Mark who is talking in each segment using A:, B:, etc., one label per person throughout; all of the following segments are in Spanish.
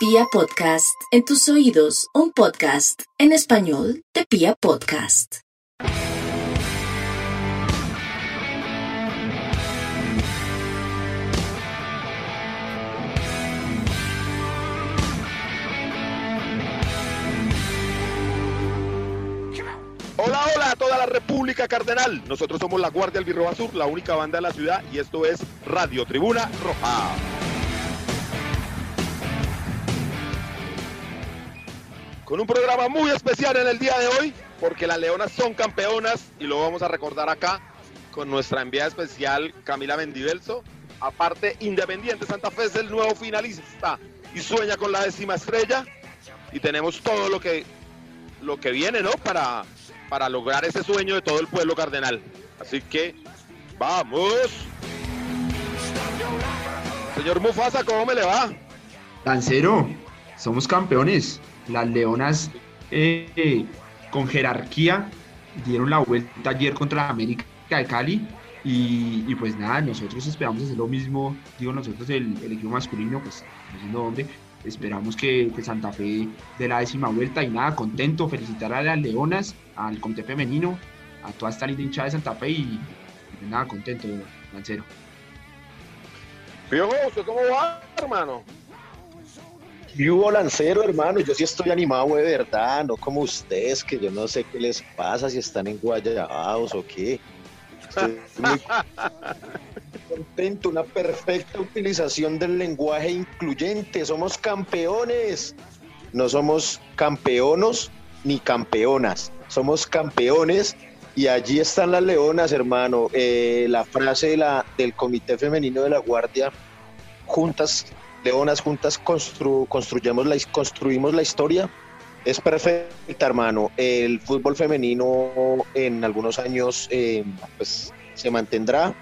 A: Pia Podcast, en tus oídos, un podcast en español de Pia Podcast.
B: Hola, hola a toda la República Cardenal. Nosotros somos la Guardia Albirroja Sur, la única banda de la ciudad, y esto es Radio Tribuna Roja. Con un programa muy especial en el día de hoy, porque las Leonas son campeonas y lo vamos a recordar acá con nuestra enviada especial Camila Mendivelso. Aparte, Independiente Santa Fe es el nuevo finalista y sueña con la décima estrella. Y tenemos todo lo que, lo que viene, ¿no? Para, para lograr ese sueño de todo el pueblo cardenal. Así que, vamos. Señor Mufasa, ¿cómo me le va?
C: Lancero, somos campeones. Las Leonas eh, con jerarquía dieron la vuelta ayer contra América de Cali. Y, pues nada, nosotros esperamos hacer lo mismo, digo nosotros el, equipo masculino, pues no dónde, esperamos que, Santa Fe dé la décima vuelta y nada, contento, felicitar a las Leonas, al comité femenino, a toda esta linda hinchada de Santa Fe y, nada, contento, Lancero.
B: Piojo, cómo va, hermano?
D: Y hubo lancero, hermano, yo sí estoy animado de verdad, no como ustedes, que yo no sé qué les pasa, si están en guayabados o qué. Estoy muy contento, una perfecta utilización del lenguaje incluyente. Somos campeones. No somos campeonos ni campeonas. Somos campeones y allí están las leonas, hermano. Eh, la frase de la, del Comité Femenino de la Guardia, juntas leonas juntas construyamos la, construimos la historia. Es perfecta, hermano. El fútbol femenino en algunos años eh, pues, se mantendrá.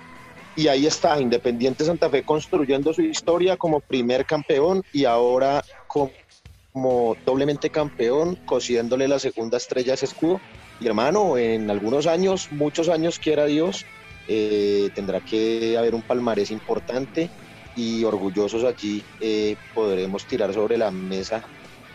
D: Y ahí está, Independiente Santa Fe construyendo su historia como primer campeón y ahora como, doblemente campeón, cosiéndole la segunda estrella a ese escudo. Y hermano, en algunos años, muchos años, quiera Dios, eh, tendrá que haber un palmarés importante y orgullosos allí eh, podremos tirar sobre la mesa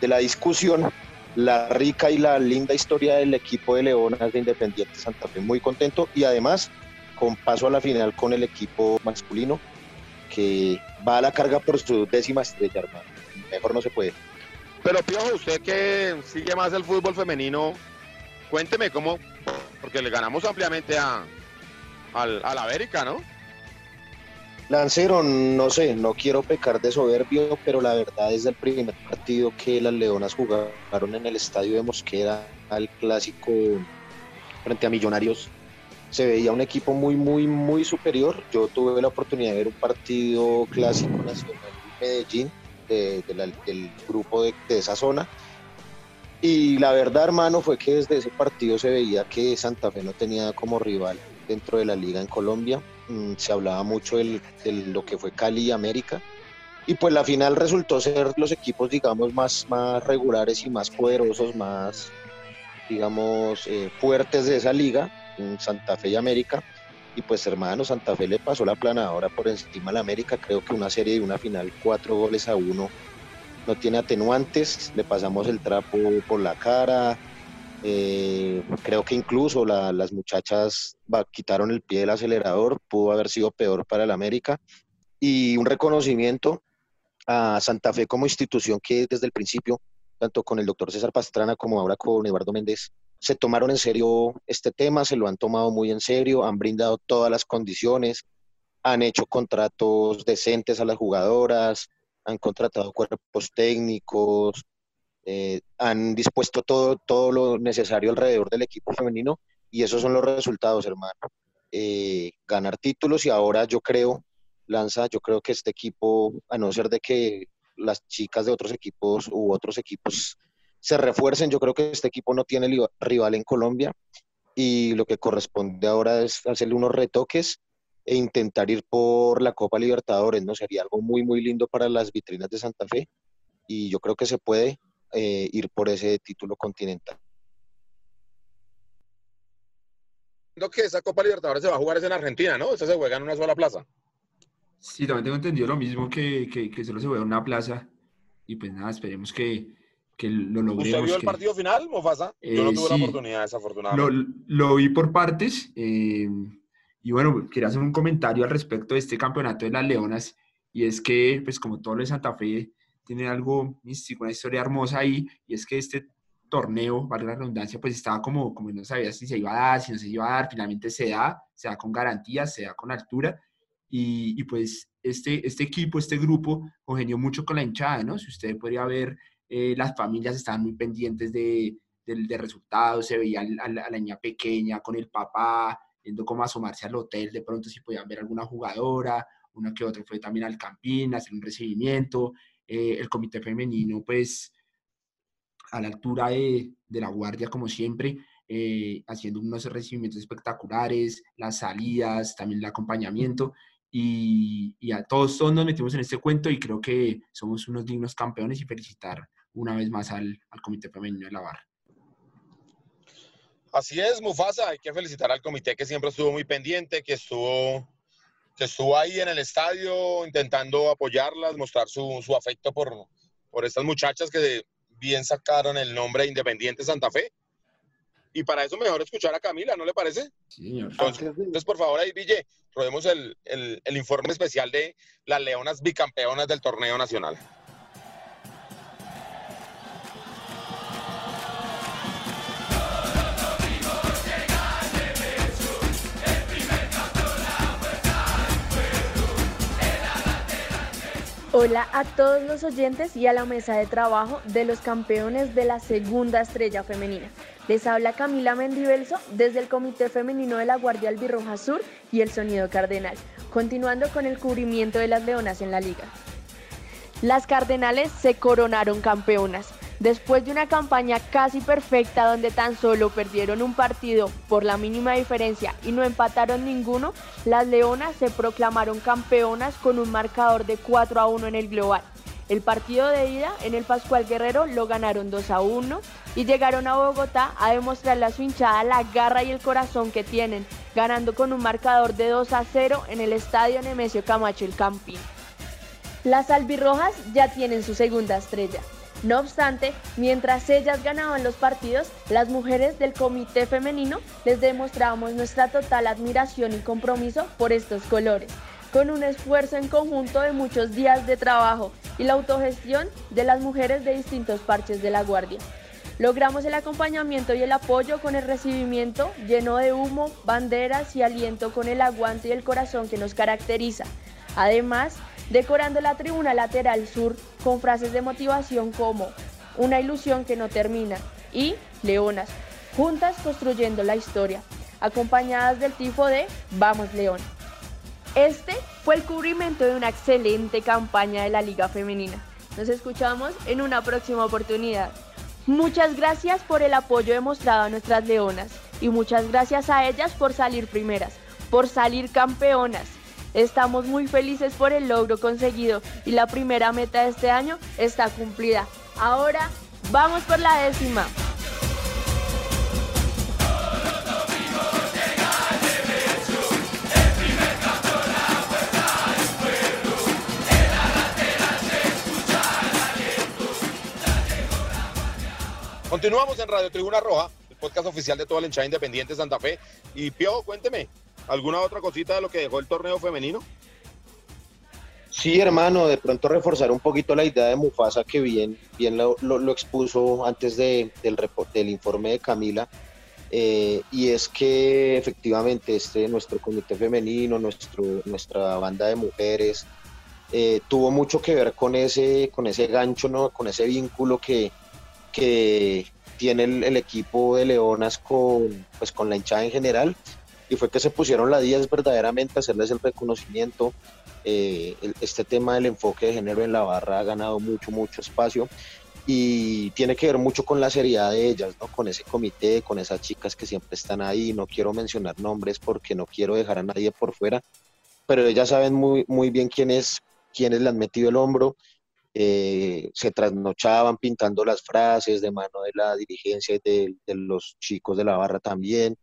D: de la discusión la rica y la linda historia del equipo de Leonas de Independiente Santa Fe. Muy contento y además con paso a la final con el equipo masculino que va a la carga por su décima estrella, hermano. Mejor no se puede.
B: Pero Piojo, usted que sigue más el fútbol femenino, cuénteme cómo, porque le ganamos ampliamente a, al, al América, ¿no?
D: Lancero, no sé, no quiero pecar de soberbio, pero la verdad es el primer partido que las Leonas jugaron en el estadio de Mosquera al clásico frente a Millonarios. Se veía un equipo muy, muy, muy superior. Yo tuve la oportunidad de ver un partido clásico nacional en Medellín del grupo de, de esa zona. Y la verdad, hermano, fue que desde ese partido se veía que Santa Fe no tenía como rival dentro de la liga en Colombia se hablaba mucho de lo que fue Cali y América. Y pues la final resultó ser los equipos, digamos, más, más regulares y más poderosos, más, digamos, eh, fuertes de esa liga, Santa Fe y América. Y pues hermano, Santa Fe le pasó la planadora por encima a la América. Creo que una serie de una final, cuatro goles a uno, no tiene atenuantes. Le pasamos el trapo por la cara, eh, creo que incluso las muchachas quitaron el pie del acelerador, pudo haber sido peor para el América. Y un reconocimiento a Santa Fe como institución que desde el principio, tanto con el doctor César Pastrana como ahora con Eduardo Méndez, se tomaron en serio este tema, se lo han tomado muy en serio, han brindado todas las condiciones, han hecho contratos decentes a las jugadoras, han contratado cuerpos técnicos, eh, han dispuesto todo, todo lo necesario alrededor del equipo femenino y esos son los resultados, hermano. Eh, ganar títulos y ahora yo creo, Lanza, yo creo que este equipo, a no ser de que las chicas de otros equipos u otros equipos se refuercen, yo creo que este equipo no tiene rival en Colombia y lo que corresponde ahora es hacerle unos retoques e intentar ir por la Copa Libertadores, ¿no? Sería algo muy, muy lindo para las vitrinas de Santa Fe y yo creo que se puede eh, ir por ese título continental.
B: que esa Copa Libertadores se va a jugar en Argentina, ¿no? Esa se juega en una sola plaza.
C: Sí, también tengo entendido lo mismo, que, que, solo se juega en una plaza. y pues nada, esperemos que, que lo logremos.
B: ¿Usted vio el
C: que-
B: partido final, Mofasa? Yo no
C: Eh,
B: tuve la
C: sí.
B: oportunidad, desafortunadamente.
C: Lo, lo vi por partes eh, y bueno, quería hacer un comentario al respecto de este campeonato de las Leonas y es que, pues como todo lo de Santa Fe, tiene algo místico, una historia hermosa ahí y es que este torneo, valga la redundancia, pues estaba como, como no sabía si se iba a dar, si no se iba a dar, finalmente se da, se da con garantías, se da con altura y, y pues este, este equipo, este grupo congenió mucho con la hinchada, ¿no? Si usted podría ver, eh, las familias estaban muy pendientes de, del de resultados, se veía al- al- a la niña pequeña con el papá, viendo cómo asomarse al hotel, de pronto si podían ver alguna jugadora, una que otra fue también al Campín, a hacer un recibimiento, eh, el comité femenino, pues a la altura de, de la guardia, como siempre, eh, haciendo unos recibimientos espectaculares, las salidas, también el acompañamiento, y, y a todos, todos nos metimos en este cuento y creo que somos unos dignos campeones y felicitar una vez más al, al comité femenino de la barra.
B: Así es, Mufasa. Hay que felicitar al comité que siempre estuvo muy pendiente, que estuvo, que estuvo ahí en el estadio intentando apoyarlas, mostrar su, su afecto por, por estas muchachas que bien sacaron el nombre Independiente Santa Fe. Y para eso mejor escuchar a Camila, ¿no le parece?
C: Sí, señor.
B: Entonces, entonces, por favor, ahí, Ville, rodemos el, el, el informe especial de las Leonas bicampeonas del torneo nacional.
E: Hola a todos los oyentes y a la mesa de trabajo de los campeones de la segunda estrella femenina. Les habla Camila Mendivelso desde el Comité Femenino de la Guardia Albirroja Sur y el Sonido Cardenal, continuando con el cubrimiento de las leonas en la liga. Las Cardenales se coronaron campeonas. Después de una campaña casi perfecta donde tan solo perdieron un partido por la mínima diferencia y no empataron ninguno, las Leonas se proclamaron campeonas con un marcador de 4 a 1 en el global. El partido de ida en el Pascual Guerrero lo ganaron 2 a 1 y llegaron a Bogotá a demostrarle a su hinchada la garra y el corazón que tienen, ganando con un marcador de 2 a 0 en el estadio Nemesio Camacho el Campín. Las albirrojas ya tienen su segunda estrella. No obstante, mientras ellas ganaban los partidos, las mujeres del comité femenino les demostrábamos nuestra total admiración y compromiso por estos colores, con un esfuerzo en conjunto de muchos días de trabajo y la autogestión de las mujeres de distintos parches de la Guardia. Logramos el acompañamiento y el apoyo con el recibimiento lleno de humo, banderas y aliento con el aguante y el corazón que nos caracteriza. Además, decorando la tribuna lateral sur con frases de motivación como una ilusión que no termina y Leonas, juntas construyendo la historia, acompañadas del tifo de Vamos León. Este fue el cubrimiento de una excelente campaña de la Liga Femenina. Nos escuchamos en una próxima oportunidad. Muchas gracias por el apoyo demostrado a nuestras leonas y muchas gracias a ellas por salir primeras, por salir campeonas. Estamos muy felices por el logro conseguido y la primera meta de este año está cumplida. Ahora vamos por la décima.
B: Continuamos en Radio Tribuna Roja, el podcast oficial de toda la hinchada independiente de Santa Fe. Y Pio, cuénteme, ¿alguna otra cosita de lo que dejó el torneo femenino?
D: Sí, hermano, de pronto reforzar un poquito la idea de Mufasa que bien, bien lo, expuso antes de- del, del informe de Camila. Eh, y es que efectivamente este, nuestro comité femenino, nuestro, nuestra banda de mujeres, eh, tuvo mucho que ver con ese, con ese gancho, ¿no? con ese vínculo que, que tiene el, el equipo de Leonas con, pues, con la hinchada en general. Y fue que se pusieron la 10 verdaderamente a hacerles el reconocimiento, eh, este tema del enfoque de género en la barra ha ganado mucho, mucho espacio y tiene que ver mucho con la seriedad de ellas, ¿no? con ese comité, con esas chicas que siempre están ahí. No quiero mencionar nombres porque no quiero dejar a nadie por fuera, pero ellas saben muy, muy bien quiénes, quiénes le han metido el hombro. eh, se trasnochaban pintando las frases de mano de la dirigencia de los chicos de la barra también.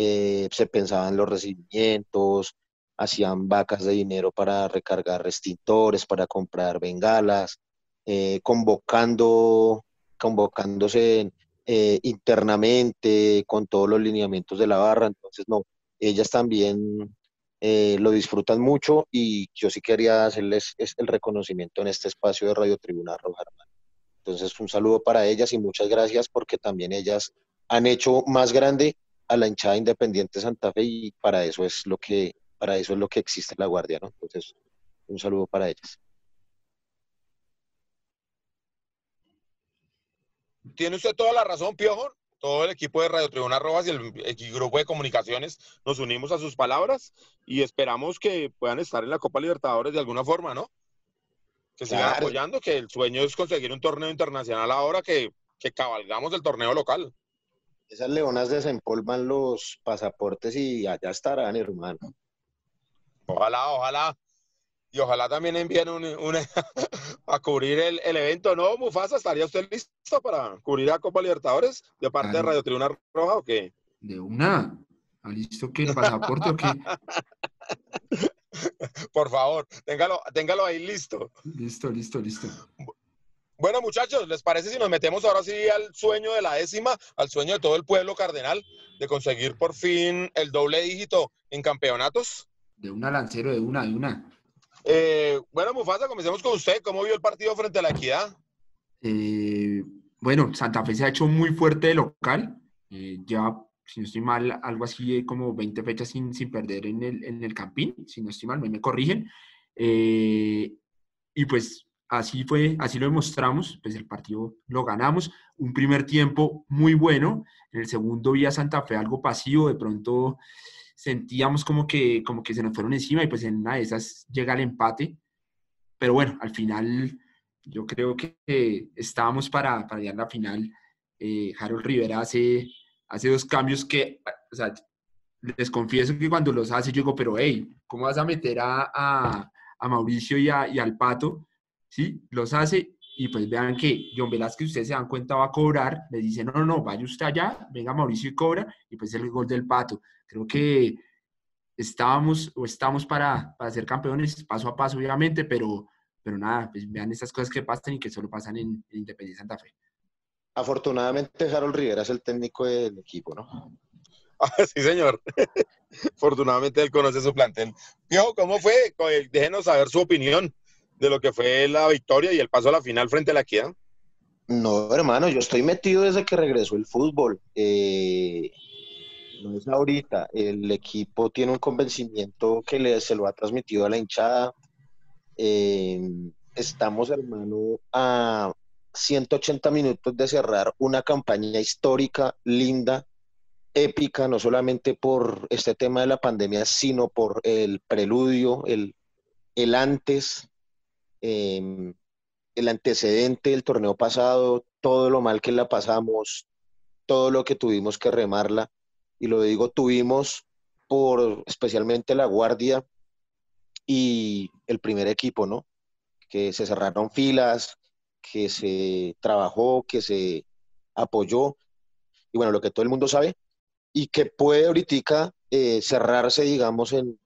D: Eh, se pensaban los recibimientos, hacían vacas de dinero para recargar extintores, para comprar bengalas, eh, convocando, convocándose eh, internamente con todos los lineamientos de la barra. Entonces, no, ellas también lo disfrutan mucho y yo sí quería hacerles el reconocimiento en este espacio de Radio Tribuna Roja, Entonces, un saludo para ellas y muchas gracias porque también ellas han hecho más grande a la hinchada independiente Santa Fe y para eso es lo que para eso es lo que existe la guardia, ¿no? Entonces, un saludo para ellas.
B: Tiene usted toda la razón, Piojo. Todo el equipo de Radio Tribuna Rojas y el, grupo de comunicaciones nos unimos a sus palabras y esperamos que puedan estar en la Copa Libertadores de alguna forma, ¿no? Que sigan apoyando, que el sueño es conseguir un torneo internacional ahora que, que cabalgamos el torneo local.
D: Esas leonas desempolvan los pasaportes y allá estarán, hermano.
B: Ojalá, ojalá. Y ojalá también envíen un, a cubrir el, evento, ¿no, Mufasa? ¿Estaría usted listo para cubrir a Copa Libertadores de parte de Radio Tribuna Roja o qué?
C: De una. ¿Ah, ¿Listo qué? ¿El pasaporte o qué?
B: Por favor, téngalo, téngalo ahí listo.
C: Listo, listo, listo.
B: Bueno, muchachos, ¿les parece si nos metemos ahora sí al sueño de la décima, al sueño de todo el pueblo cardenal, de conseguir por fin el doble dígito en campeonatos?
C: De una, Lancero, de una, de una.
B: Eh, bueno, Mufasa, comencemos con usted. ¿Cómo vio el partido frente a la Equidad?
C: Eh, bueno, Santa Fe se ha hecho muy fuerte de local. Eh, ya, si no estoy mal, algo así como 20 fechas sin, sin perder en el, en el Campín. Si no estoy mal, me, me corrigen. y pues así fue, así lo demostramos. Pues el partido lo ganamos. Un primer tiempo muy bueno. En el segundo vía Santa Fe algo pasivo. De pronto sentíamos como que, como que se nos fueron encima y pues en una de esas llega el empate. Pero bueno, al final yo creo que estábamos para, para llegar a la final. Eh, Harold Rivera hace, hace dos cambios que, les confieso que cuando los hace yo digo, pero hey, ¿cómo vas a meter a, a, Mauricio y, y, al Pato? ¿Sí? Los hace y pues vean que John Velázquez, ustedes se dan cuenta, va a cobrar, le dice, no, no, no, vaya usted allá, venga Mauricio y cobra, y pues el gol del Pato. Creo que estábamos o estamos para, para ser campeones paso a paso, obviamente, pero, pero nada, pues vean estas cosas que pasan y que solo pasan en, Independiente Santa Fe.
D: Afortunadamente, Harold Rivera es el técnico del equipo, ¿no?
B: Ah, sí, señor. Afortunadamente él conoce su plantel. Piojo, ¿cómo fue? Déjenos saber su opinión de lo que fue la victoria y el paso a la final frente a la Equidad.
D: No, hermano, yo estoy metido desde que regresó el fútbol. Eh, no es ahorita. El equipo tiene un convencimiento que le, se lo ha transmitido a la hinchada. Eh, estamos, hermano, a 180 minutos de cerrar una campaña histórica, linda, épica, no solamente por este tema de la pandemia, sino por el preludio, el, el antes, em, el antecedente del torneo pasado, todo lo mal que la pasamos, todo lo que tuvimos que remarla y lo digo tuvimos por especialmente la guardia y el primer equipo, ¿no? Que se cerraron filas, que se trabajó, que se apoyó, y bueno, lo que todo el mundo sabe, y que puede ahorita eh, cerrarse, digamos, en,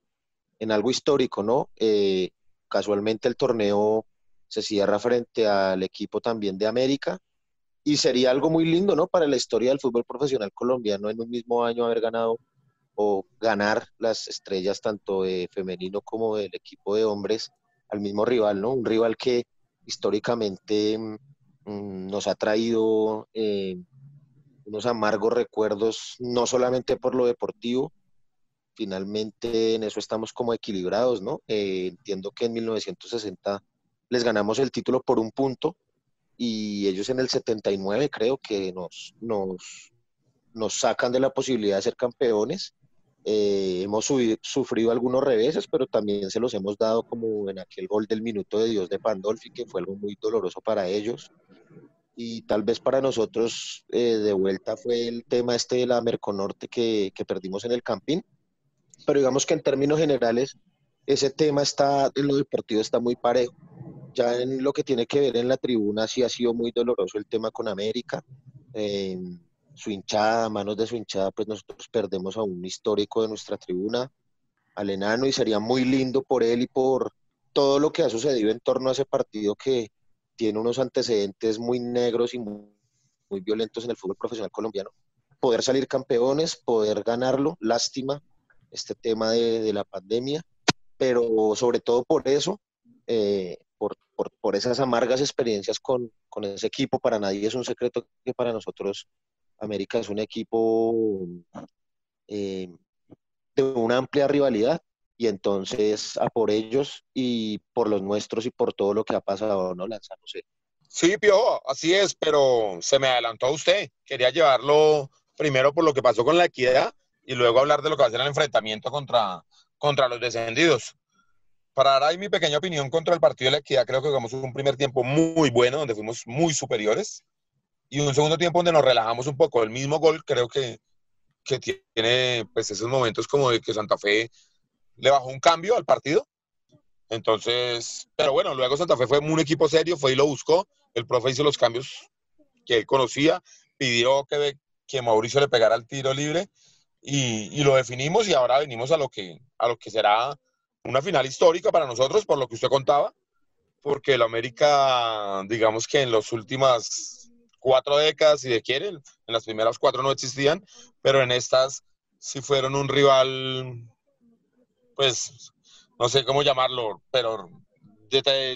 D: algo histórico, ¿no? Eh, casualmente el torneo se cierra frente al equipo también de América, y sería algo muy lindo, ¿no? Para la historia del fútbol profesional colombiano en un mismo año haber ganado o ganar las estrellas tanto de femenino como del equipo de hombres al mismo rival, ¿no? Un rival que históricamente mm, nos ha traído eh, unos amargos recuerdos, no solamente por lo deportivo, finalmente en eso estamos como equilibrados, ¿no? Eh, entiendo que en 1960 les ganamos el título por un punto, y ellos en el 79 creo que nos, nos, nos sacan de la posibilidad de ser campeones. Eh, hemos sufrido algunos reveses, pero también se los hemos dado como en aquel gol del minuto de Dios de Pandolfi, que fue algo muy doloroso para ellos. Y tal vez para nosotros eh, de vuelta fue el tema este de la Merconorte que, que perdimos en el Campín. Pero digamos que en términos generales, ese tema está, en lo deportivo está muy parejo ya en lo que tiene que ver en la tribuna, sí ha sido muy doloroso el tema con América. Eh, su hinchada, manos de su hinchada, pues nosotros perdemos a un histórico de nuestra tribuna, al enano, y sería muy lindo por él y por todo lo que ha sucedido en torno a ese partido que, tiene unos antecedentes muy negros y muy, violentos en el fútbol profesional colombiano. Poder salir campeones, poder ganarlo, lástima este tema de, la pandemia, pero sobre todo por eso, eh, por, por, esas amargas experiencias con, con ese equipo, para nadie es un secreto que para nosotros América es un equipo eh, de una amplia rivalidad y entonces a por ellos y por los nuestros y por todo lo que ha pasado, ¿no, sé.
B: Sí, Piojo, así es, pero se me adelantó a usted. Quería llevarlo primero por lo que pasó con la equidad y luego hablar de lo que va a ser el enfrentamiento contra, contra los descendidos. Para dar ahí mi pequeña opinión contra el partido de la equidad, creo que jugamos un primer tiempo muy bueno, donde fuimos muy superiores, y un segundo tiempo donde nos relajamos un poco. El mismo gol creo que, que tiene pues esos momentos como de que Santa Fe le bajó un cambio al partido. Entonces, pero bueno, luego Santa Fe fue un equipo serio, fue y lo buscó. El profe hizo los cambios que él conocía, pidió que, que Mauricio le pegara el tiro libre y, y, lo definimos y ahora venimos a lo, que, a lo que será una final histórica para nosotros, por lo que usted contaba, porque el América, digamos que en las últimas cuatro décadas, si de quieren, en las primeras cuatro no existían, pero en estas sí fueron un rival pues, no sé cómo llamarlo, pero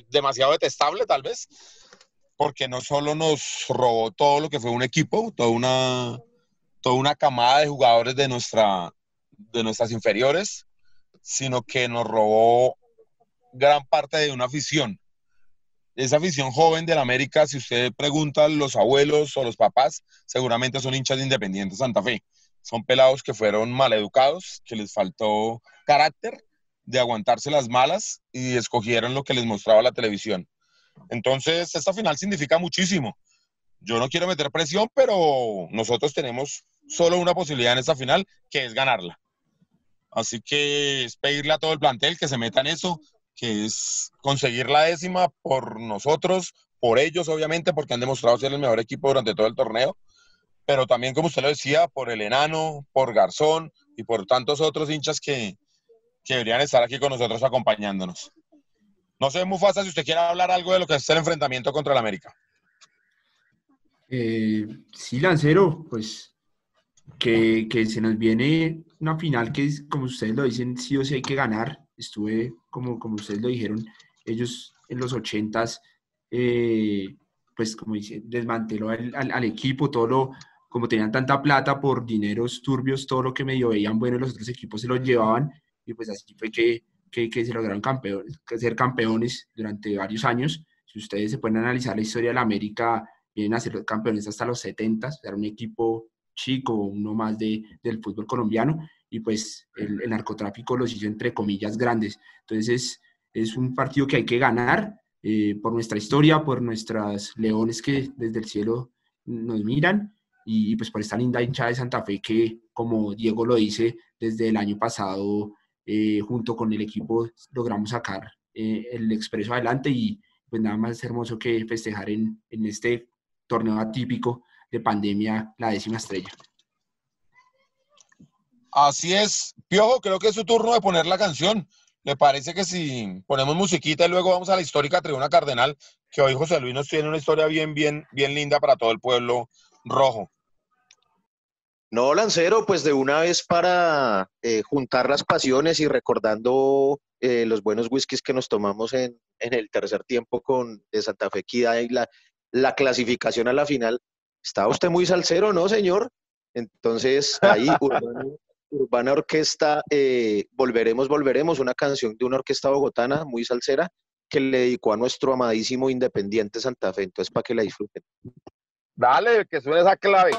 B: demasiado detestable tal vez, porque no solo nos robó todo lo que fue un equipo, toda una, toda una camada de jugadores de, nuestra, de nuestras inferiores, sino que nos robó gran parte de una afición. Esa afición joven del América, si usted pregunta los abuelos o los papás, seguramente son hinchas de Independiente Santa Fe son pelados que fueron maleducados, que les faltó carácter de aguantarse las malas y escogieron lo que les mostraba la televisión. Entonces, esta final significa muchísimo. Yo no quiero meter presión, pero nosotros tenemos solo una posibilidad en esta final, que es ganarla. Así que es pedirle a todo el plantel que se meta en eso, que es conseguir la décima por nosotros, por ellos obviamente, porque han demostrado ser el mejor equipo durante todo el torneo, pero también, como usted lo decía, por el enano, por Garzón y por tantos otros hinchas que, deberían estar aquí con nosotros acompañándonos. No sé, Mufasa, si usted quiere hablar algo de lo que es el enfrentamiento contra el América.
C: Eh, sí, Lancero, pues que, se nos viene una final que, como ustedes lo dicen, sí o sí hay que ganar. Estuve, como, como ustedes lo dijeron, ellos en los ochentas, eh, pues como dice, desmanteló al, equipo, todo lo, como tenían tanta plata por dineros turbios, todo lo que medio veían bueno los otros equipos se lo llevaban y pues así fue que, que, que se lograron campeones, ser campeones durante varios años. Si ustedes se pueden analizar la historia de la América, vienen a ser campeones hasta los 70, era un equipo chico, uno más de, del fútbol colombiano, y pues el, el, narcotráfico los hizo entre comillas grandes. Entonces es un partido que hay que ganar eh, por nuestra historia, por nuestras leones que desde el cielo nos miran y, pues por esta linda hinchada de Santa Fe que, como Diego lo dice, desde el año pasado, eh, junto con el equipo, logramos sacar eh, el expreso adelante y pues nada más hermoso que festejar en, en este torneo atípico de pandemia la décima estrella.
B: Así es, Piojo, creo que es su turno de poner la canción. ¿Le parece que si ponemos musiquita y luego vamos a la histórica tribuna cardenal, que hoy José Luis nos tiene una historia bien, bien, bien linda para todo el pueblo rojo?
D: No, Lancero, pues de una vez para eh, juntar las pasiones y recordando eh, los buenos whiskies que nos tomamos en, el tercer tiempo con de Santa Fe Equidad y la, la clasificación a la final. Estaba usted muy salsero, ¿no, señor? Entonces, ahí, Urbana, Orquesta, eh, Volveremos, Volveremos, una canción de una orquesta bogotana muy salsera que le dedicó a nuestro amadísimo Independiente Santa Fe. Entonces, para que la disfruten.
B: Dale, que suene esa clave.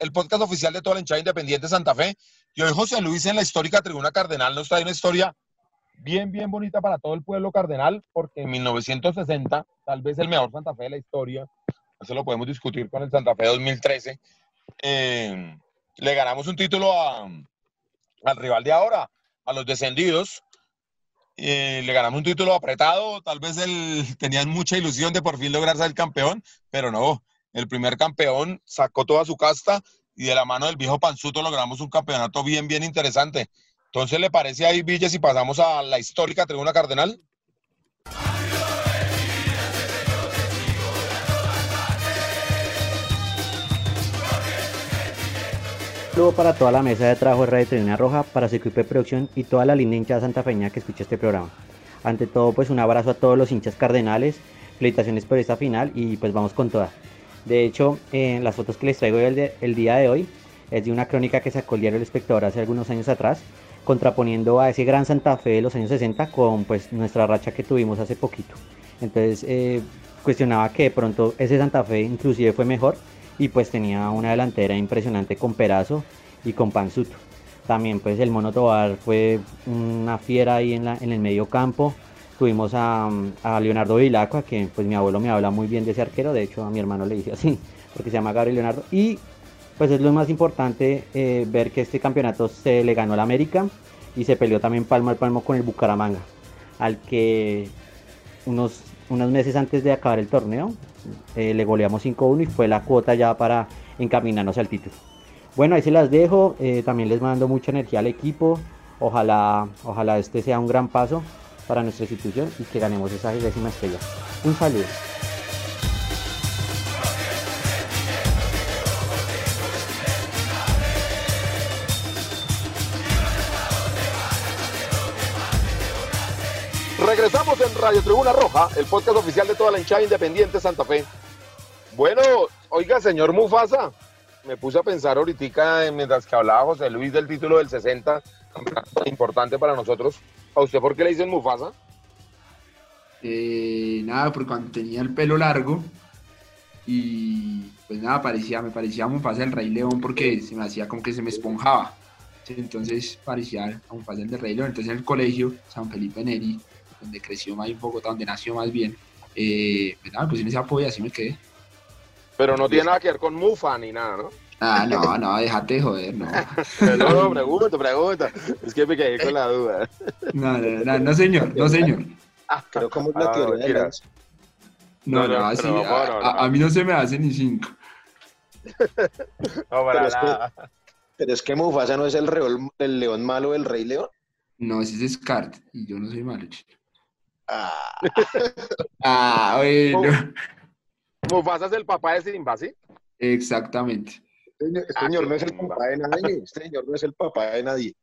B: El podcast oficial de toda la hinchada independiente Santa Fe. Y hoy José Luis en la histórica Tribuna Cardenal nos trae una historia bien, bien bonita para todo el pueblo cardenal, porque en 1960, tal vez el mejor Santa Fe de la historia, eso lo podemos discutir con el Santa Fe 2013, eh, le ganamos un título al rival de ahora, a los descendidos. Eh, le ganamos un título apretado, tal vez él, tenían mucha ilusión de por fin lograr ser campeón, pero no, el primer campeón sacó toda su casta y de la mano del viejo Panzuto logramos un campeonato bien, bien interesante. Entonces, ¿le parece ahí, Villa, si pasamos a la histórica tribuna cardenal?
F: Saludo para toda la mesa de trabajo de Radio Tribuna Roja, para de producción y toda la linda hinchada santafeña que escucha este programa. Ante todo, pues un abrazo a todos los hinchas cardenales, felicitaciones por esta final y pues vamos con toda. De hecho, en las fotos que les traigo el, el día de hoy es de una crónica que sacó el diario El Espectador hace algunos años atrás, contraponiendo a ese gran Santa Fe de los años 60 con pues nuestra racha que tuvimos hace poquito. Entonces eh, cuestionaba que de pronto ese Santa Fe inclusive fue mejor y pues tenía una delantera impresionante con Perazo y con Panzuto. También pues el Mono Tobar fue una fiera ahí en, la, en el medio campo. Tuvimos a, a, Leonardo Vilacqua, que pues mi abuelo me habla muy bien de ese arquero, de hecho a mi hermano le dice así, porque se llama Gabriel Leonardo. Y pues es lo más importante eh, ver que este campeonato se le ganó al América y se peleó también palmo al palmo con el Bucaramanga, al que unos, unos meses antes de acabar el torneo eh, le goleamos 5-1 y fue la cuota ya para encaminarnos al título. Bueno, ahí se las dejo, eh, también les mando mucha energía al equipo, ojalá, ojalá este sea un gran paso para nuestra institución y que ganemos esa décima estrella. Un saludo.
B: Regresamos en Radio Tribuna Roja, el podcast oficial de toda la hinchada independiente Santa Fe. Bueno, oiga, señor Mufasa, me puse a pensar ahorita mientras que hablaba José Luis del título del 60, importante para nosotros. ¿A usted por qué le dicen Mufasa?
C: Eh, nada, porque cuando tenía el pelo largo y pues nada, parecía, me parecía Mufasa el Rey León porque se me hacía como que se me esponjaba. Entonces parecía a Mufasa el del Rey León. Entonces en el colegio, San Felipe Neri, donde creció más en Bogotá, donde nació más bien, eh, pues nada, pues en ese apoyo así me quedé.
B: Pero no tiene nada que ver con Mufa ni nada, ¿no?
C: Ah, no, no, déjate joder, no.
B: no, no, pregunta, pregunta. Es que me quedé con la duda.
C: No, no, no, no señor, no, señor.
D: Ah, creo como es la teoría de.
C: No, no, así, a, a, mí no se me hace ni cinco.
B: No, para
D: pero,
B: nada.
D: es que, pero es que Mufasa no es el, reol, el león malo del Rey León.
C: No, ese es Scar y yo no soy malo, chico.
D: Ah,
C: Ah, bueno.
B: Mufasa es el papá de Simba, ¿sí?
C: Exactamente.
D: Este
B: Ah,
D: señor no es el papá de nadie. Este señor no es el papá de nadie.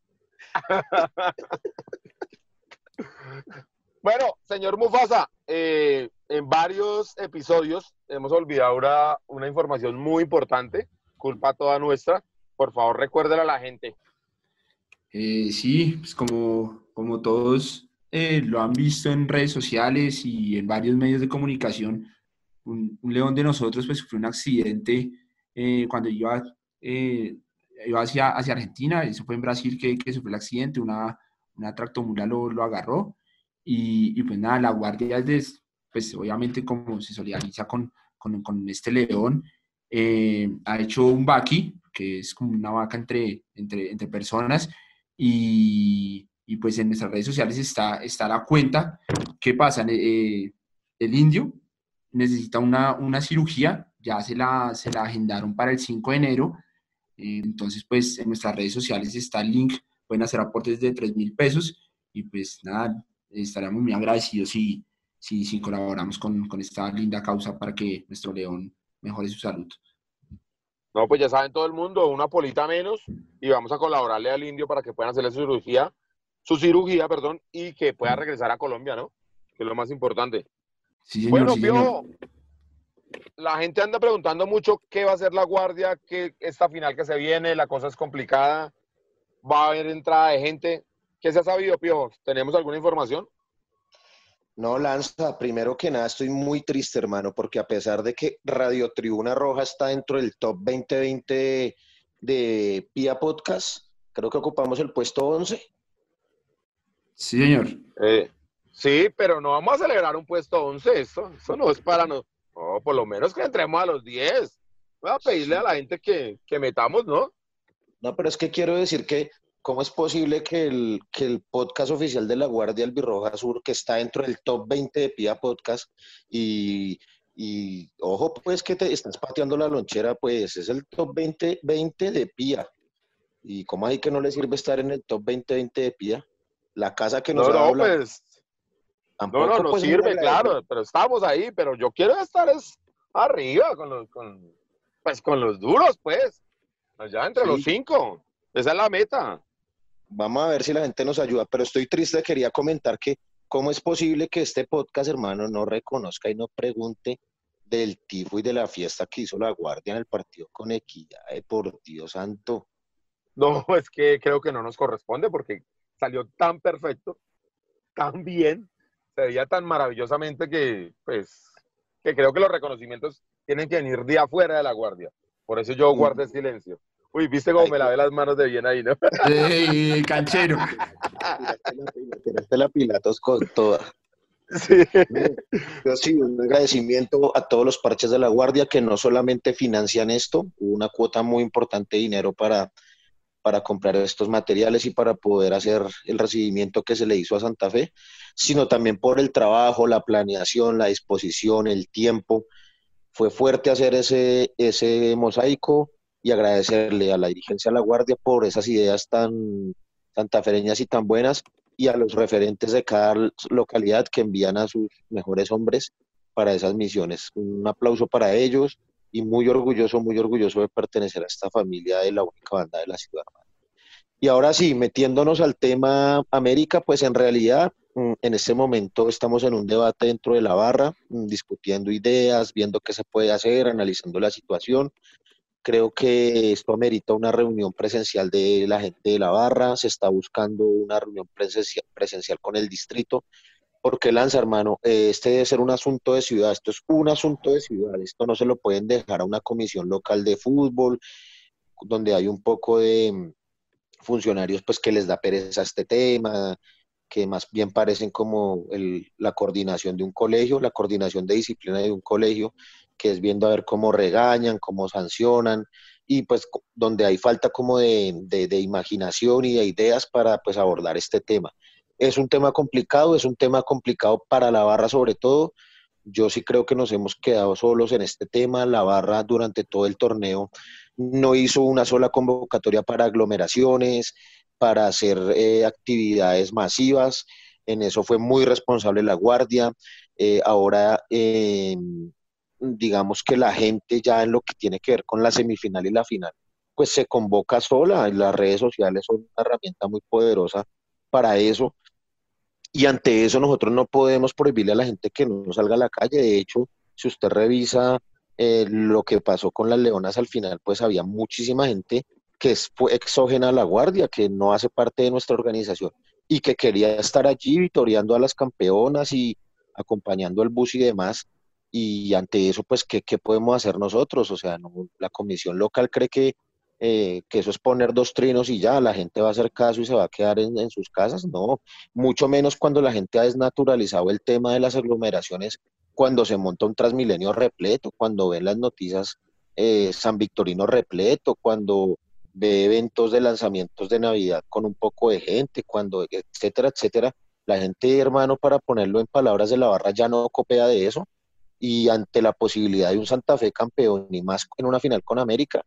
B: Bueno, señor Mufasa, eh, en varios episodios hemos olvidado una información muy importante, culpa toda nuestra. Por favor, recuérdela a la gente.
C: Eh, sí, pues como, como todos eh, lo han visto en redes sociales y en varios medios de comunicación, un, un león de nosotros pues sufrió un accidente eh, cuando iba, eh, iba hacia, hacia Argentina, eso fue en Brasil que, que sufrió el accidente, una, una tractomula lo, lo agarró y, y, pues nada, la guardia des, pues obviamente como se solidariza con, con, con este león, eh, ha hecho un vaki, que es como una vaca entre, entre, entre personas, y, y, pues en nuestras redes sociales está, está la cuenta. ¿Qué pasa? Eh, el indio necesita una, una cirugía, ya se la, se la agendaron para el 5 de enero, eh, entonces pues en nuestras redes sociales está el link, pueden hacer aportes de 3 mil pesos y pues nada, estaríamos muy agradecidos si, si, si colaboramos con, con esta linda causa para que nuestro león mejore su salud.
B: No, pues ya saben todo el mundo, una polita menos y vamos a colaborarle al indio para que puedan hacerle su cirugía, su cirugía, perdón, y que pueda regresar a Colombia, ¿no? Que es lo más importante.
C: Sí, señor,
B: bueno,
C: sí.
B: La gente anda preguntando mucho qué va a ser la guardia, que esta final que se viene, la cosa es complicada, va a haber entrada de gente. ¿Qué se ha sabido, Piojo? ¿Tenemos alguna información?
D: No, Lanza, primero que nada estoy muy triste, hermano, porque a pesar de que Radio Tribuna Roja está dentro del top 2020 de, de Pia Podcast, creo que ocupamos el puesto 11.
C: Sí, señor.
B: Eh, sí, pero no vamos a celebrar un puesto 11, eso, eso no es para nosotros. No, por lo menos que entremos a los 10. Voy a pedirle a la gente que, que metamos, ¿no?
D: No, pero es que quiero decir que ¿Cómo es posible que el, que el podcast oficial de la Guardia Albirroja Sur, que está dentro del top 20 de PIA Podcast, y, y ojo, pues que te estás pateando la lonchera, pues es el top 20, 20 de PIA. ¿Y cómo hay que no le sirve estar en el top 20, 20 de PIA? La casa que nos
B: no, pues,
D: Tampoco,
B: no, no,
D: pues,
B: sirve, claro, pero estamos ahí, pero yo quiero estar es arriba con los, con, pues con los duros, pues, allá entre
D: Sí.
B: los cinco. Esa es la meta.
D: Vamos a ver si la gente nos ayuda, pero estoy triste, quería comentar que cómo es posible que este podcast, hermano, no reconozca y no pregunte del tifo y de la fiesta que hizo la Guardia en el partido con Equidad, eh, por Dios santo.
B: No, es que creo que no nos corresponde porque salió tan perfecto, tan bien, se veía tan maravillosamente que, pues, que creo que los reconocimientos tienen que venir de afuera de la guardia. Por eso yo guardé silencio. Uy, viste cómo
D: Ay,
B: me lavé las manos de bien ahí, ¿no?
C: ¡Ey, canchero!
D: Tiraste la Pilatos con toda.
B: Sí.
D: Yo sí, un agradecimiento a todos los parches de la Guardia que no solamente financian esto, hubo una cuota muy importante de dinero para, para comprar estos materiales y para poder hacer el recibimiento que se le hizo a Santa Fe, sino también por el trabajo, la planeación, la disposición, el tiempo. Fue fuerte hacer ese, ese mosaico y agradecerle a la dirigencia de la Guardia por esas ideas tan santafereñas y tan buenas y a los referentes de cada localidad que envían a sus mejores hombres para esas misiones. Un aplauso para ellos y muy orgulloso, muy orgulloso de pertenecer a esta familia de la única banda de la ciudad. Y ahora sí, metiéndonos al tema América, pues en realidad mm, en este momento estamos en un debate dentro de la barra, mm, discutiendo ideas, viendo qué se puede hacer, analizando la situación. Creo que esto amerita una reunión presencial de la gente de la barra, se está buscando una reunión presencial, presencial con el distrito, porque Lanza, hermano, eh, este debe ser un asunto de ciudad, esto es un asunto de ciudad, esto no se lo pueden dejar a una comisión local de fútbol, donde hay un poco de mm, funcionarios pues que les da pereza este tema, que más bien parecen como el- la coordinación de un colegio, la coordinación de disciplina de un colegio, que es viendo a ver cómo regañan, cómo sancionan, y pues donde hay falta como de, de- de imaginación y de ideas para pues abordar este tema. Es un tema complicado, es un tema complicado para la barra sobre todo. Yo sí creo que nos hemos quedado solos en este tema. La barra durante todo el torneo no hizo una sola convocatoria para aglomeraciones, para hacer eh, actividades masivas. En eso fue muy responsable la Guardia. Eh, ahora, eh, digamos que la gente ya en lo que tiene que ver con la semifinal y la final, pues se convoca sola. Las redes sociales son una herramienta muy poderosa para eso. Y ante eso nosotros no podemos prohibirle a la gente que no salga a la calle. De hecho, si usted revisa eh, lo que pasó con las leonas al final, pues había muchísima gente que es- exógena a la guardia, que no hace parte de nuestra organización y que quería estar allí vitoreando a las campeonas y acompañando el bus y demás. Y ante eso, pues, ¿qué, qué podemos hacer nosotros? O sea, no- la comisión local cree que, eh, que eso es poner dos trinos y ya, la gente va a hacer caso y se va a quedar en, sus casas. No, mucho menos cuando la gente ha desnaturalizado el tema de las aglomeraciones, cuando se monta un Transmilenio repleto, cuando ven las noticias eh, San Victorino repleto, cuando ve eventos de lanzamientos de Navidad con un poco de gente, cuando, etcétera, etcétera. La gente, hermano, para ponerlo en palabras de la barra, ya no copia de eso. Y ante la posibilidad de un Santa Fe campeón y más en una final con América,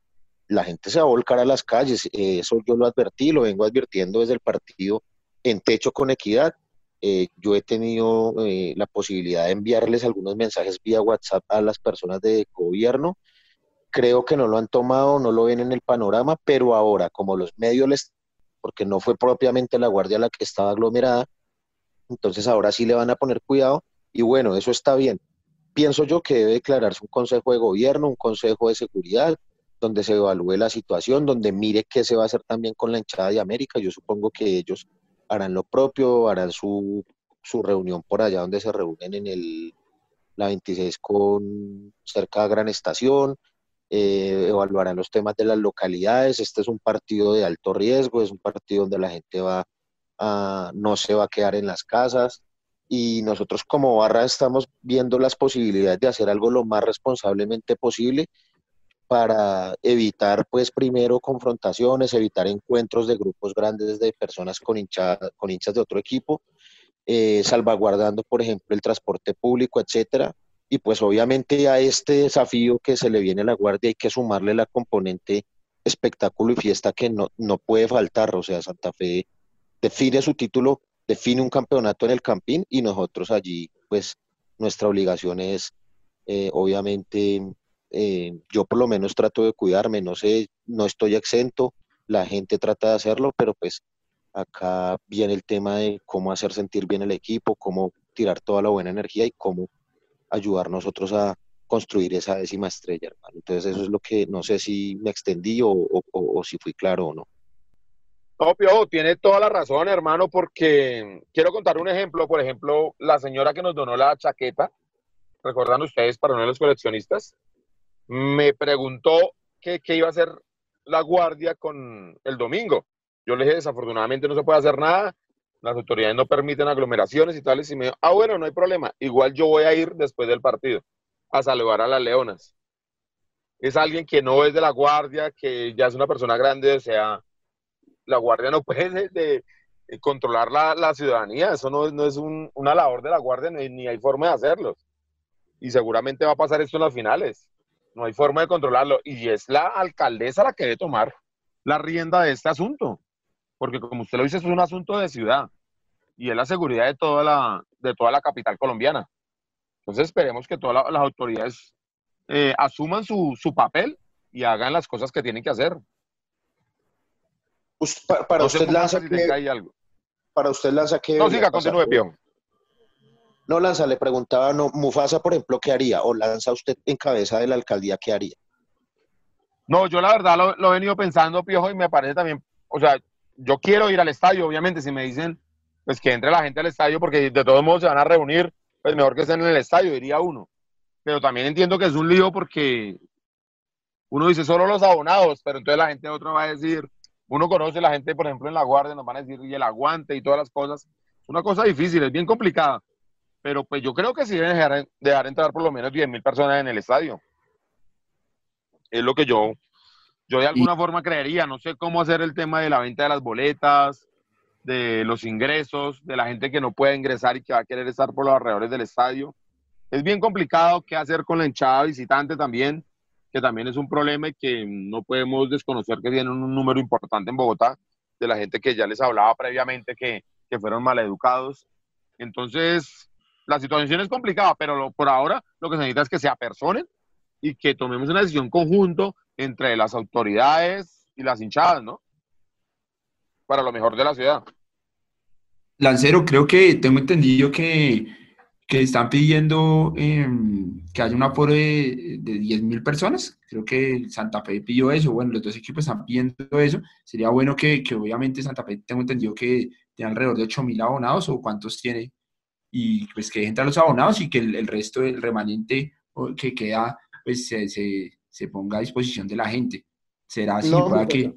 D: la gente se va a volcar a las calles. Eh, eso yo lo advertí, lo vengo advirtiendo desde el partido en Techo con Equidad. Eh, yo he tenido eh, la posibilidad de enviarles algunos mensajes vía WhatsApp a las personas de gobierno. Creo que no lo han tomado, no lo ven en el panorama, pero ahora, como los medios les, porque no fue propiamente la guardia la que estaba aglomerada, entonces ahora sí le van a poner cuidado y bueno, eso está bien. Pienso yo que debe declararse un consejo de gobierno, un consejo de seguridad, donde se evalúe la situación, donde mire qué se va a hacer también con la hinchada de América. Yo supongo que ellos harán lo propio, harán su su reunión por allá donde se reúnen en el, la 26 con cerca de Gran Estación, eh, evaluarán los temas de las localidades. Este es un partido de alto riesgo, es un partido donde la gente va a, no se va a quedar en las casas y nosotros como barra estamos viendo las posibilidades de hacer algo lo más responsablemente posible para evitar, pues, primero confrontaciones, evitar encuentros de grupos grandes de personas con, con hinchas de otro equipo, eh, salvaguardando, por ejemplo, el transporte público, etcétera. Y pues obviamente a este desafío que se le viene a la Guardia hay que sumarle la componente espectáculo y fiesta que no, no puede faltar. O sea, Santa Fe define su título, define un campeonato en el Campín y nosotros allí, pues, nuestra obligación es, eh, obviamente, eh, yo por lo menos trato de cuidarme, no sé, no estoy exento, la gente trata de hacerlo, pero pues acá viene el tema de cómo hacer sentir bien el equipo, cómo tirar toda la buena energía y cómo ayudar nosotros a construir esa décima estrella, hermano. Entonces eso es lo que no sé si me extendí o, o si fui claro o no.
B: No, Piojo, tiene toda la razón, hermano, porque quiero contar un ejemplo. Por ejemplo, la señora que nos donó la chaqueta, recuerdan ustedes, para uno de los coleccionistas, me preguntó qué, iba a hacer la guardia con el domingo. Yo le dije, desafortunadamente no se puede hacer nada, las autoridades no permiten aglomeraciones y tales, y me dijo, ah, bueno, no hay problema, igual yo voy a ir después del partido a saludar a las leonas. Es alguien que no es de la guardia, que ya es una persona grande, o sea, la guardia no puede de, controlar la, ciudadanía, eso no, no es una labor de la guardia, ni, ni hay forma de hacerlo. Y seguramente va a pasar esto en las finales no hay forma de controlarlo. Y es la alcaldesa la que debe tomar la rienda de este asunto, porque como usted lo dice, es un asunto de ciudad y es la seguridad de toda la, de toda la capital colombiana. Entonces esperemos que todas las autoridades eh, asuman su, papel y hagan las cosas que tienen que hacer.
D: para, usted lanza que, algo. para usted lanza que...
B: No, siga, continúe, Pion.
D: No, Lanza, le preguntaba, no, Mufasa, por ejemplo, ¿qué haría? ¿O Lanza usted en cabeza de la alcaldía, qué haría?
B: No, yo la verdad lo, he venido pensando, Piojo, y me parece también, o sea, yo quiero ir al estadio, obviamente, si me dicen, pues que entre la gente al estadio, porque de todos modos se van a reunir, pues mejor que estén en el estadio, diría uno. Pero también entiendo que es un lío porque uno dice solo los abonados, pero entonces la gente otra va a decir, uno conoce la gente, por ejemplo, en la guardia, nos van a decir, y el aguante y todas las cosas. Es una cosa difícil, es bien complicada pero pues yo creo que sí deben dejar, entrar por lo menos 10.000 personas en el estadio. Es lo que yo, yo de alguna forma creería. No sé cómo hacer el tema de la venta de las boletas, de los ingresos, de la gente que no puede ingresar y que va a querer estar por los alrededores del estadio. Es bien complicado qué hacer con la hinchada visitante también, que también es un problema y que no podemos desconocer que tienen un número importante en Bogotá de la gente que ya les hablaba previamente que, que fueron maleducados. Entonces, la situación es complicada, pero por ahora lo que se necesita es que se apersonen y que tomemos una decisión conjunto entre las autoridades y las hinchadas, ¿no? Para lo mejor de la ciudad.
C: Lancero, creo que tengo entendido que, están pidiendo em, que haya un aforo de, de 10.000 personas. Creo que Santa Fe pidió eso. Bueno, los dos equipos están pidiendo eso. Sería bueno que, que obviamente Santa Fe, tengo entendido que tiene alrededor de 8.000 abonados o cuántos tiene y pues que entren los abonados y que el, resto del remanente que queda pues se, se, ponga a disposición de la gente. Será así, para que...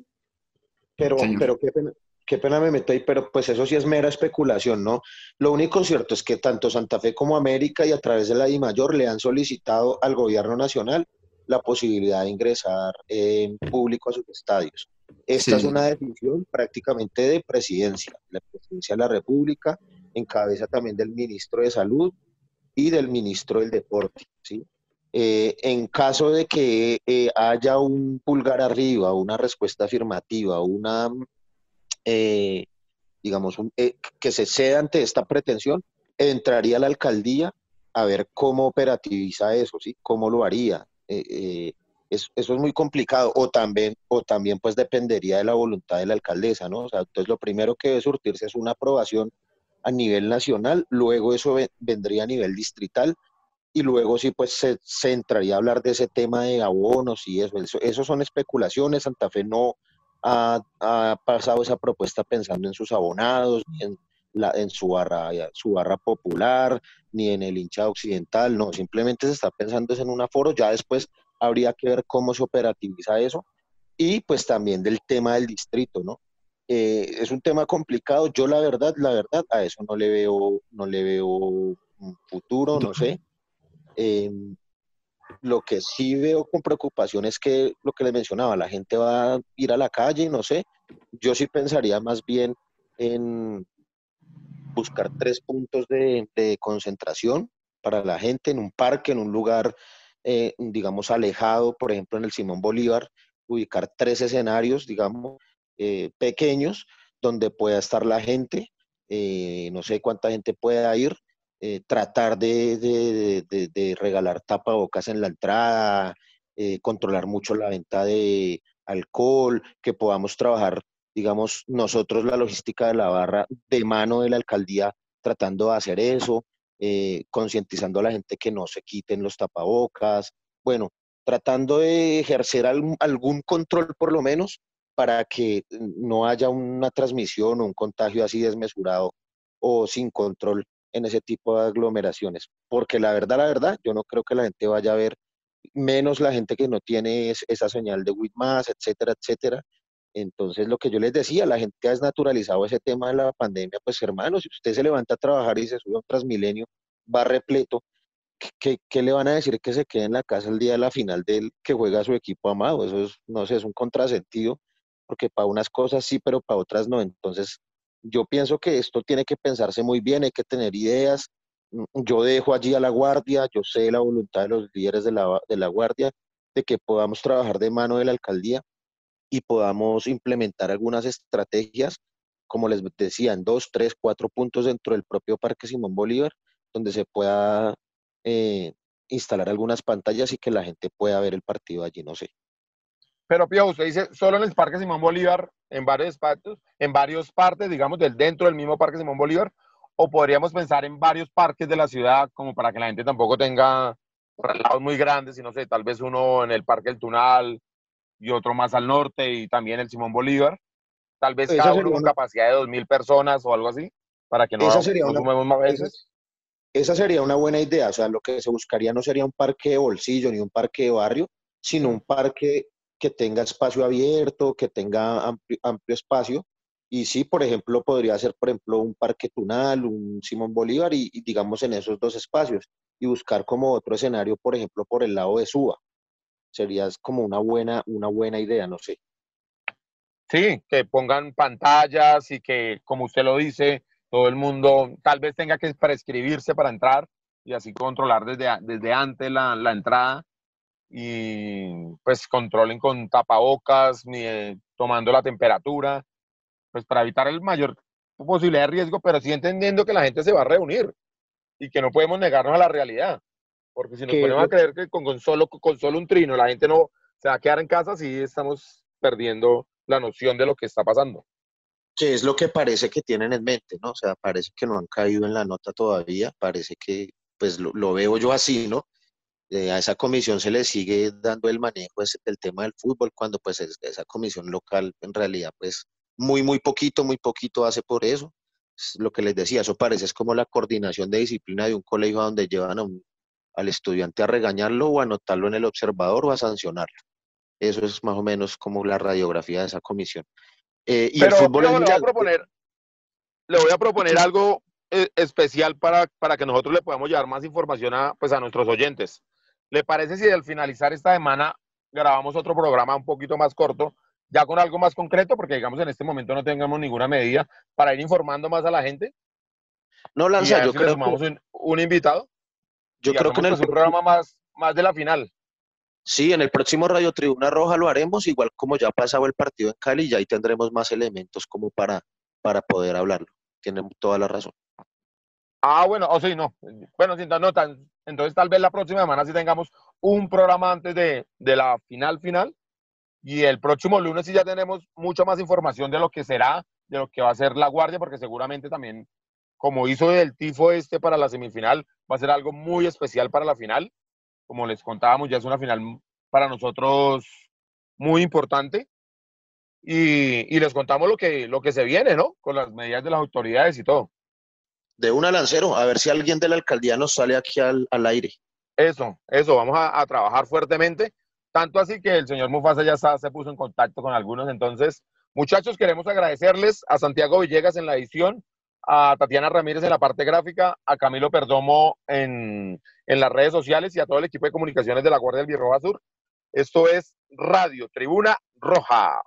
D: Pero, pero qué pena, qué pena me meto ahí, pero pues eso sí es mera especulación, ¿no? Lo único cierto es que tanto Santa Fe como América y a través de la DIMAYOR le han solicitado al gobierno nacional la posibilidad de ingresar en público a sus estadios. Esta es una decisión prácticamente de presidencia, la presidencia de la República en cabeza también del ministro de Salud y del ministro del Deporte. ¿sí? Eh, en caso de que eh, haya un pulgar arriba, una respuesta afirmativa, una, eh, digamos, que se ceda ante esta pretensión, entraría la alcaldía a ver cómo operativiza eso, ¿sí? cómo lo haría. eso es muy complicado, o también, o también pues dependería de la voluntad de la alcaldesa, ¿no? O sea, entonces lo primero que debe surtirse es una aprobación a nivel nacional, luego eso vendría a nivel distrital y luego sí pues se, entraría a hablar de ese tema de abonos y eso, eso, son especulaciones, Santa Fe no ha, pasado esa propuesta pensando en sus abonados, ni la, en su barra, su barra popular, ni en el hincha occidental, no, simplemente se está pensando en un aforo, ya después habría que ver cómo se operativiza eso, y pues también del tema del distrito, ¿no? Eh, es un tema complicado, yo la verdad, la verdad, a eso no le veo, no le veo un futuro, no sé. Em, lo que sí veo con preocupación es que lo que les mencionaba, la gente va a ir a la calle, no sé. Yo sí pensaría más bien en buscar tres puntos de, concentración para la gente en un parque, en un lugar, eh, digamos, alejado, por ejemplo, en el Simón Bolívar, ubicar tres escenarios, digamos, eh, pequeños, donde pueda estar la gente, eh, no sé cuánta gente pueda ir, eh, tratar de, regalar tapabocas en la entrada, controlar mucho la venta de alcohol, que podamos trabajar, digamos, nosotros la logística de la barra de mano de la alcaldía tratando de hacer eso, concientizando a la gente que no se quiten los tapabocas, bueno, tratando de ejercer algún control por lo menos para que no haya una transmisión o un contagio así desmesurado o sin control en ese tipo de aglomeraciones, porque la verdad, la verdad, yo no creo que la gente vaya a ver, menos la gente que no tiene esa señal de WITMAS, etcétera, etcétera. Entonces, lo que yo les decía, la gente ha desnaturalizado ese tema de la pandemia, pues hermanos, si usted se levanta a trabajar y se sube a un Transmilenio, va repleto, ¿qué, ¿qué, le van a decir que se quede en la casa el día de la final del que juega su equipo amado? Eso es, no sé, es un contrasentido, porque para unas cosas sí, pero para otras no. Entonces, yo pienso que esto tiene que pensarse muy bien, hay que tener ideas. Mm, yo dejo allí a la guardia, yo sé la voluntad de los líderes de la, guardia de que podamos trabajar de mano de la alcaldía y podamos implementar algunas estrategias, como les decía, dos, tres, cuatro puntos dentro del propio Parque Simón Bolívar, donde se pueda eh, instalar algunas pantallas y que la gente pueda ver el partido allí, no sé.
B: Pero Pío, usted dice solo en el Parque Simón Bolívar, en varios espacios, en varias partes, digamos, del dentro del mismo Parque Simón Bolívar, o podríamos pensar en varios parques de la ciudad, como para que la gente tampoco tenga lados muy grandes, y no sé, tal vez uno en el Parque El Tunal y otro más al norte y también el Simón Bolívar. Tal vez cada uno con capacidad de 2.000 personas o algo así, para que no,
D: sería una, más veces. Esa sería una buena idea, o sea, lo que se buscaría no sería un parque de bolsillo ni un parque de barrio, sino un parque que tenga espacio abierto, que tenga amplio, espacio. Y sí, por ejemplo, podría ser, por ejemplo, un Parque Tunal, un Simón Bolívar y, digamos en esos dos espacios y buscar como otro escenario, por ejemplo, por el lado de Suba. Sería como una buena, una buena idea, no sé.
B: Sí, que pongan pantallas y que, como usted lo dice, todo el mundo tal vez tenga que prescribirse para entrar y así controlar desde, desde antes la, la entrada y pues controlen con tapabocas, eh, tomando la temperatura, pues para evitar el mayor posibilidad de riesgo, pero sí entendiendo que la gente se va a reunir y que no podemos negarnos a la realidad, porque si nos ponemos a creer que con, solo, con solo un trino la gente no se va a quedar en casa, sí estamos perdiendo la noción de lo que está pasando.
D: Que es lo que parece que tienen en mente, ¿no? O sea, parece que no han caído en la nota todavía, parece que, pues lo veo yo así, ¿no? Eh, a esa comisión se le sigue dando el manejo del tema del fútbol cuando pues esa comisión local en realidad pues muy muy poquito muy poquito hace por eso lo que les decía eso parece es como la coordinación de disciplina de un colegio donde llevan al estudiante a regañarlo o a anotarlo en el observador o a sancionarlo. Eso es más o menos como la radiografía de esa comisión.
B: Eh, y el fútbol le, voy a proponer, le voy a proponer algo eh, especial para, para que nosotros le podamos llevar más información a, pues, a nuestros oyentes. ¿Le parece si al finalizar esta semana grabamos otro programa un poquito más corto, ya con algo más concreto, porque digamos en este momento no tengamos ninguna medida para ir informando más a la gente?
D: No, Lanza, yo creo
B: que... un, invitado.
D: Yo creo que en el
B: pues, programa más, más de la final.
D: Sí, en el próximo Radio Tribuna Roja lo haremos, igual como ya ha pasado el partido en Cali, y ahí tendremos más elementos como para, para poder hablarlo. Tienen toda la razón.
B: Ah, bueno, o oh, sí, no. Bueno, si no tan, entonces tal vez la próxima semana sí tengamos un programa antes de, de, la final final. Y el próximo lunes sí ya tenemos mucha más información de lo que será, de lo que va a ser la guardia, porque seguramente también, como hizo el tifo este para la semifinal, va a ser algo muy especial para la final. Como les contábamos, ya es una final para nosotros muy importante. Y, y les contamos lo que, lo que se viene, ¿no? Con las medidas de las autoridades y todo.
D: De una lancero, a ver si alguien de la alcaldía nos sale aquí al, aire.
B: Eso, eso, vamos a, trabajar fuertemente. Tanto así que el señor Mufasa ya se puso en contacto con algunos. Entonces, muchachos, queremos agradecerles a Santiago Villegas en la edición, a Tatiana Ramírez en la parte gráfica, a Camilo Perdomo en, en las redes sociales y a todo el equipo de comunicaciones de la Guardia del Birroja Sur. Esto es Radio Tribuna Roja.